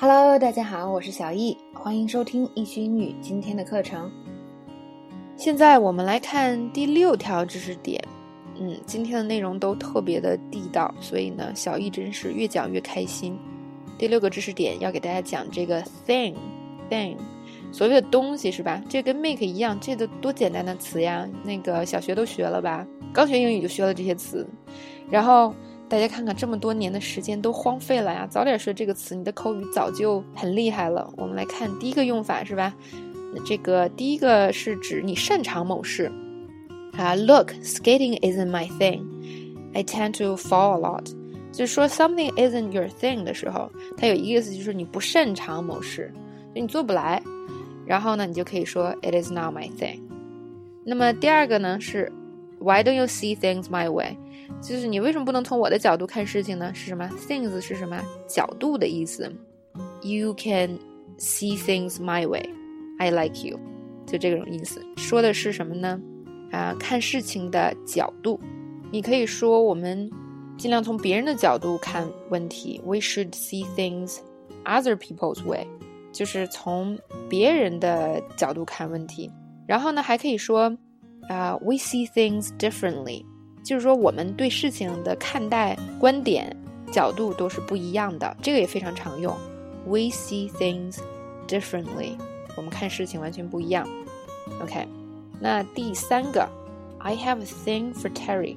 Hello，大家好，我是小易，欢迎收听易学英语今天的课程。现在我们来看第六条知识点。嗯，今天的内容都特别的地道，所以呢，小易真是越讲越开心。第六个知识点要给大家讲这个 thing，thing，所谓的东西是吧？这跟 make 一样，这个多简单的词呀！那个小学都学了吧？刚学英语就学了这些词，然后大家看看这么多年的时间都荒废了呀！早点学这个词，你的口语早就很厉害了。我们来看第一个用法是吧？这个第一个是指你擅长某事。啊，Look, skating isn't my thing. I tend to fall a lot. 就是说 something isn't your thing 的时候，它有一个意思就是你不擅长某事，就你做不来。然后呢，你就可以说 It is not my thing。那么第二个呢是 Why don't you see things my way？就是你为什么不能从我的角度看事情呢？是什么？Things 是什么？角度的意思。You can see things my way. I like you。就这种意思，说的是什么呢？啊，看事情的角度，你可以说我们尽量从别人的角度看问题。We should see things other people's way，就是从别人的角度看问题。然后呢，还可以说啊，We see things differently，就是说我们对事情的看待观点角度都是不一样的。这个也非常常用。We see things differently，我们看事情完全不一样。OK。那第三个，I have a thing for Terry。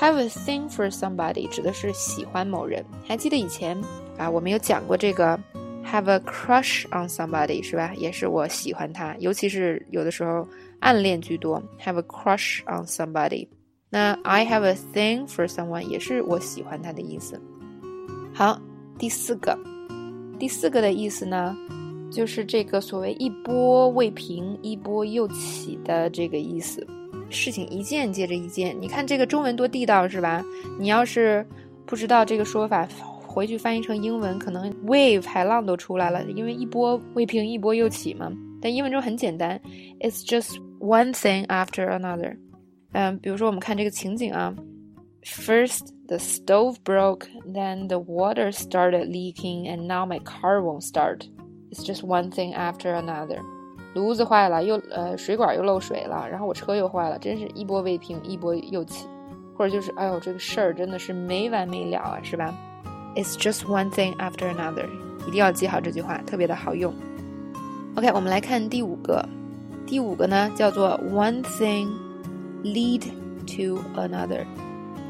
Have a thing for somebody 指的是喜欢某人。还记得以前啊，我们有讲过这个 have a crush on somebody 是吧？也是我喜欢他，尤其是有的时候暗恋居多。Have a crush on somebody。那 I have a thing for someone 也是我喜欢他的意思。好，第四个，第四个的意思呢？就是这个所谓一波未平一波又起的这个意思，事情一件接着一件。你看这个中文多地道是吧？你要是不知道这个说法，回去翻译成英文，可能 wave 海浪都出来了，因为一波未平一波又起嘛。但英文中很简单，it's just one thing after another。嗯，比如说我们看这个情景啊，first the stove broke, then the water started leaking, and now my car won't start。It's just one thing after another，炉子坏了，又呃水管又漏水了，然后我车又坏了，真是一波未平一波又起，或者就是哎呦这个事儿真的是没完没了啊，是吧？It's just one thing after another，一定要记好这句话，特别的好用。OK，我们来看第五个，第五个呢叫做 one thing lead to another，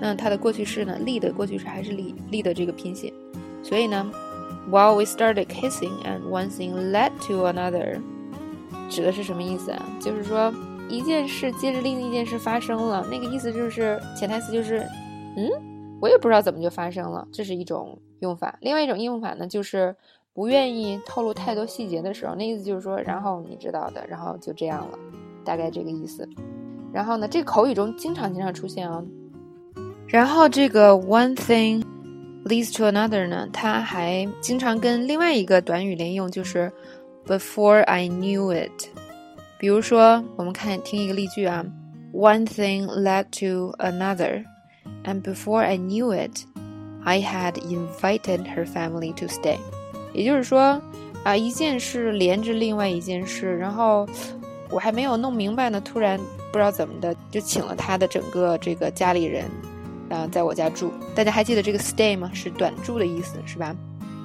那它的过去式呢，lead 过去式还是 lead lead 这个拼写，所以呢。While we started kissing, and one thing led to another，指的是什么意思啊？就是说一件事接着另一件事发生了，那个意思就是潜台词就是，嗯，我也不知道怎么就发生了，这是一种用法。另外一种用法呢，就是不愿意透露太多细节的时候，那意思就是说，然后你知道的，然后就这样了，大概这个意思。然后呢，这个口语中经常经常出现啊。然后这个 one thing。leads to another 呢，它还经常跟另外一个短语连用，就是 before I knew it。比如说，我们看听一个例句啊，One thing led to another, and before I knew it, I had invited her family to stay。也就是说，啊，一件事连着另外一件事，然后我还没有弄明白呢，突然不知道怎么的就请了他的整个这个家里人。啊，在我家住，大家还记得这个 stay 吗？是短住的意思，是吧？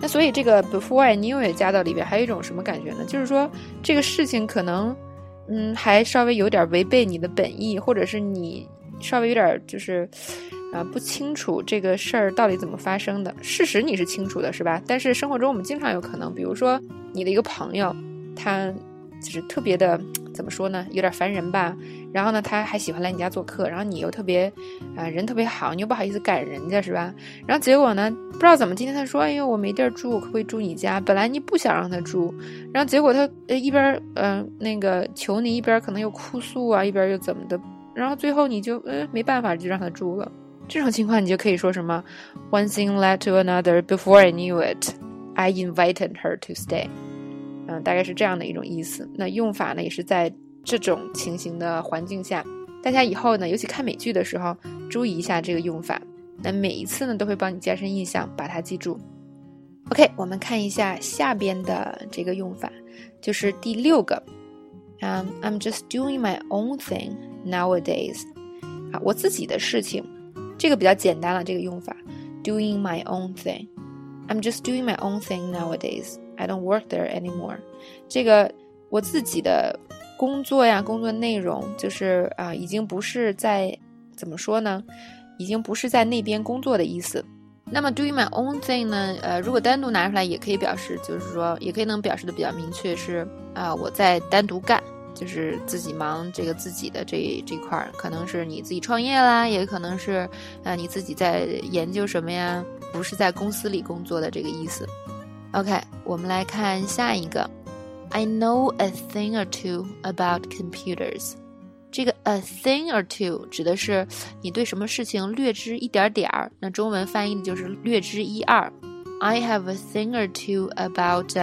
那所以这个 before I knew it 加到里边，还有一种什么感觉呢？就是说这个事情可能，嗯，还稍微有点违背你的本意，或者是你稍微有点就是，啊，不清楚这个事儿到底怎么发生的。事实你是清楚的，是吧？但是生活中我们经常有可能，比如说你的一个朋友，他就是特别的。怎么说呢？有点烦人吧。然后呢，他还喜欢来你家做客。然后你又特别，啊，人特别好，你又不好意思赶人家，是吧？然后结果呢，不知道怎么，今天他说：“哎呦，我没地儿住，可不可以住你家？”本来你不想让他住，然后结果他一边嗯那个求你，一边可能又哭诉啊，一边又怎么的，然后最后你就呃没办法，就让他住了。这种情况你就可以说什么：“One thing led to another. Before I knew it, I invited her to stay.” 嗯，大概是这样的一种意思。那用法呢，也是在这种情形的环境下，大家以后呢，尤其看美剧的时候，注意一下这个用法。那每一次呢，都会帮你加深印象，把它记住。OK，我们看一下下边的这个用法，就是第六个。嗯，I'm just doing my own thing nowadays。啊，我自己的事情，这个比较简单了。这个用法，doing my own thing。I'm just doing my own thing nowadays. I don't work there anymore。这个我自己的工作呀，工作内容就是啊，已经不是在怎么说呢？已经不是在那边工作的意思。那么 doing my own thing 呢？呃，如果单独拿出来，也可以表示，就是说，也可以能表示的比较明确，是啊，我在单独干，就是自己忙这个自己的这这块儿，可能是你自己创业啦，也可能是啊你自己在研究什么呀，不是在公司里工作的这个意思。OK，我们来看下一个，I know a thing or two about computers。这个 a thing or two 指的是你对什么事情略知一点点儿，那中文翻译的就是略知一二。I have a thing or two about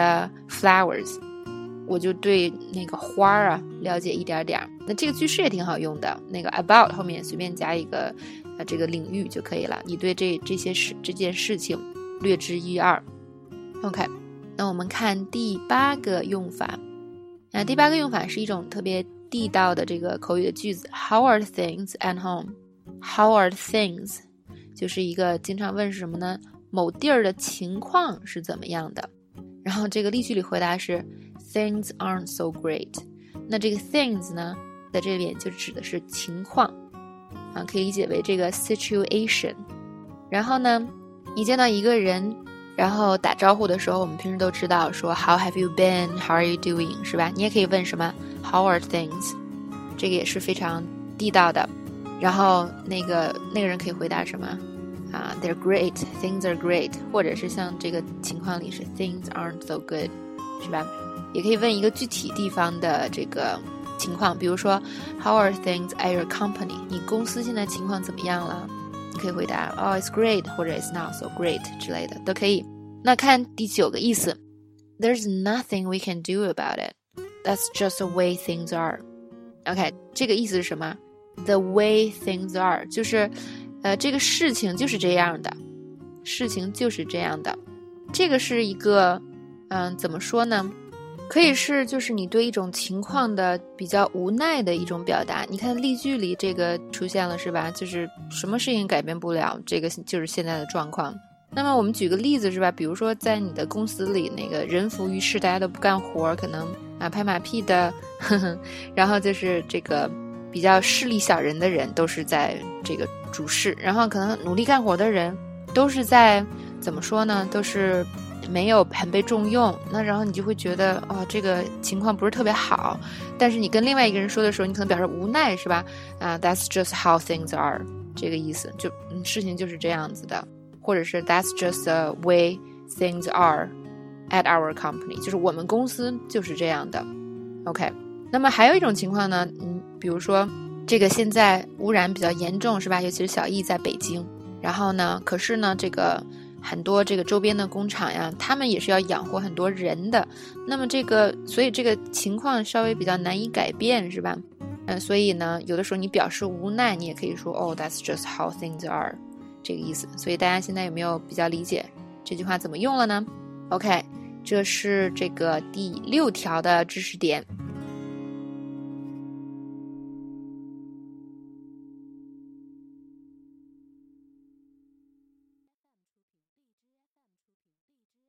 flowers，我就对那个花儿啊了解一点点儿。那这个句式也挺好用的，那个 about 后面随便加一个呃这个领域就可以了。你对这这些事这件事情略知一二。OK，那我们看第八个用法。那第八个用法是一种特别。地道的这个口语的句子，How are things at home？How are things？就是一个经常问是什么呢？某地儿的情况是怎么样的？然后这个例句里回答是 Things aren't so great。那这个 things 呢，在这里就指的是情况啊，可以理解为这个 situation。然后呢，你见到一个人，然后打招呼的时候，我们平时都知道说 How have you been？How are you doing？是吧？你也可以问什么？How are things？这个也是非常地道的。然后那个那个人可以回答什么？啊，They're great. Things are great. 或者是像这个情况里是 Things aren't so good，是吧？也可以问一个具体地方的这个情况，比如说 How are things at your company？你公司现在情况怎么样了？你可以回答 Oh, it's great，或者 It's not so great 之类的都可以。那看第九个意思，There's nothing we can do about it。That's just the way things are. OK，这个意思是什么？The way things are 就是， 呃，这个事情就是这样的，事情就是这样的。这个是一个，嗯，怎么说呢？可以是就是你对一种情况的比较无奈的一种表达。你看例句里这个出现了是吧？就是什么事情改变不了，这个就是现在的状况。那么我们举个例子是吧？比如说在你的公司里，那个人浮于事，大家都不干活，可能。啊，拍马屁的，呵呵，然后就是这个比较势利小人的人，都是在这个主事，然后可能努力干活的人，都是在怎么说呢？都是没有很被重用。那然后你就会觉得，哦，这个情况不是特别好。但是你跟另外一个人说的时候，你可能表示无奈，是吧？啊，That's just how things are，这个意思，就事情就是这样子的，或者是 That's just the way things are。At our company，就是我们公司就是这样的。OK，那么还有一种情况呢，嗯，比如说这个现在污染比较严重，是吧？尤其是小易在北京，然后呢，可是呢，这个很多这个周边的工厂呀，他们也是要养活很多人的。那么这个，所以这个情况稍微比较难以改变，是吧？嗯，所以呢，有的时候你表示无奈，你也可以说哦，That's just how things are，这个意思。所以大家现在有没有比较理解这句话怎么用了呢？OK，这是这个第六条的知识点。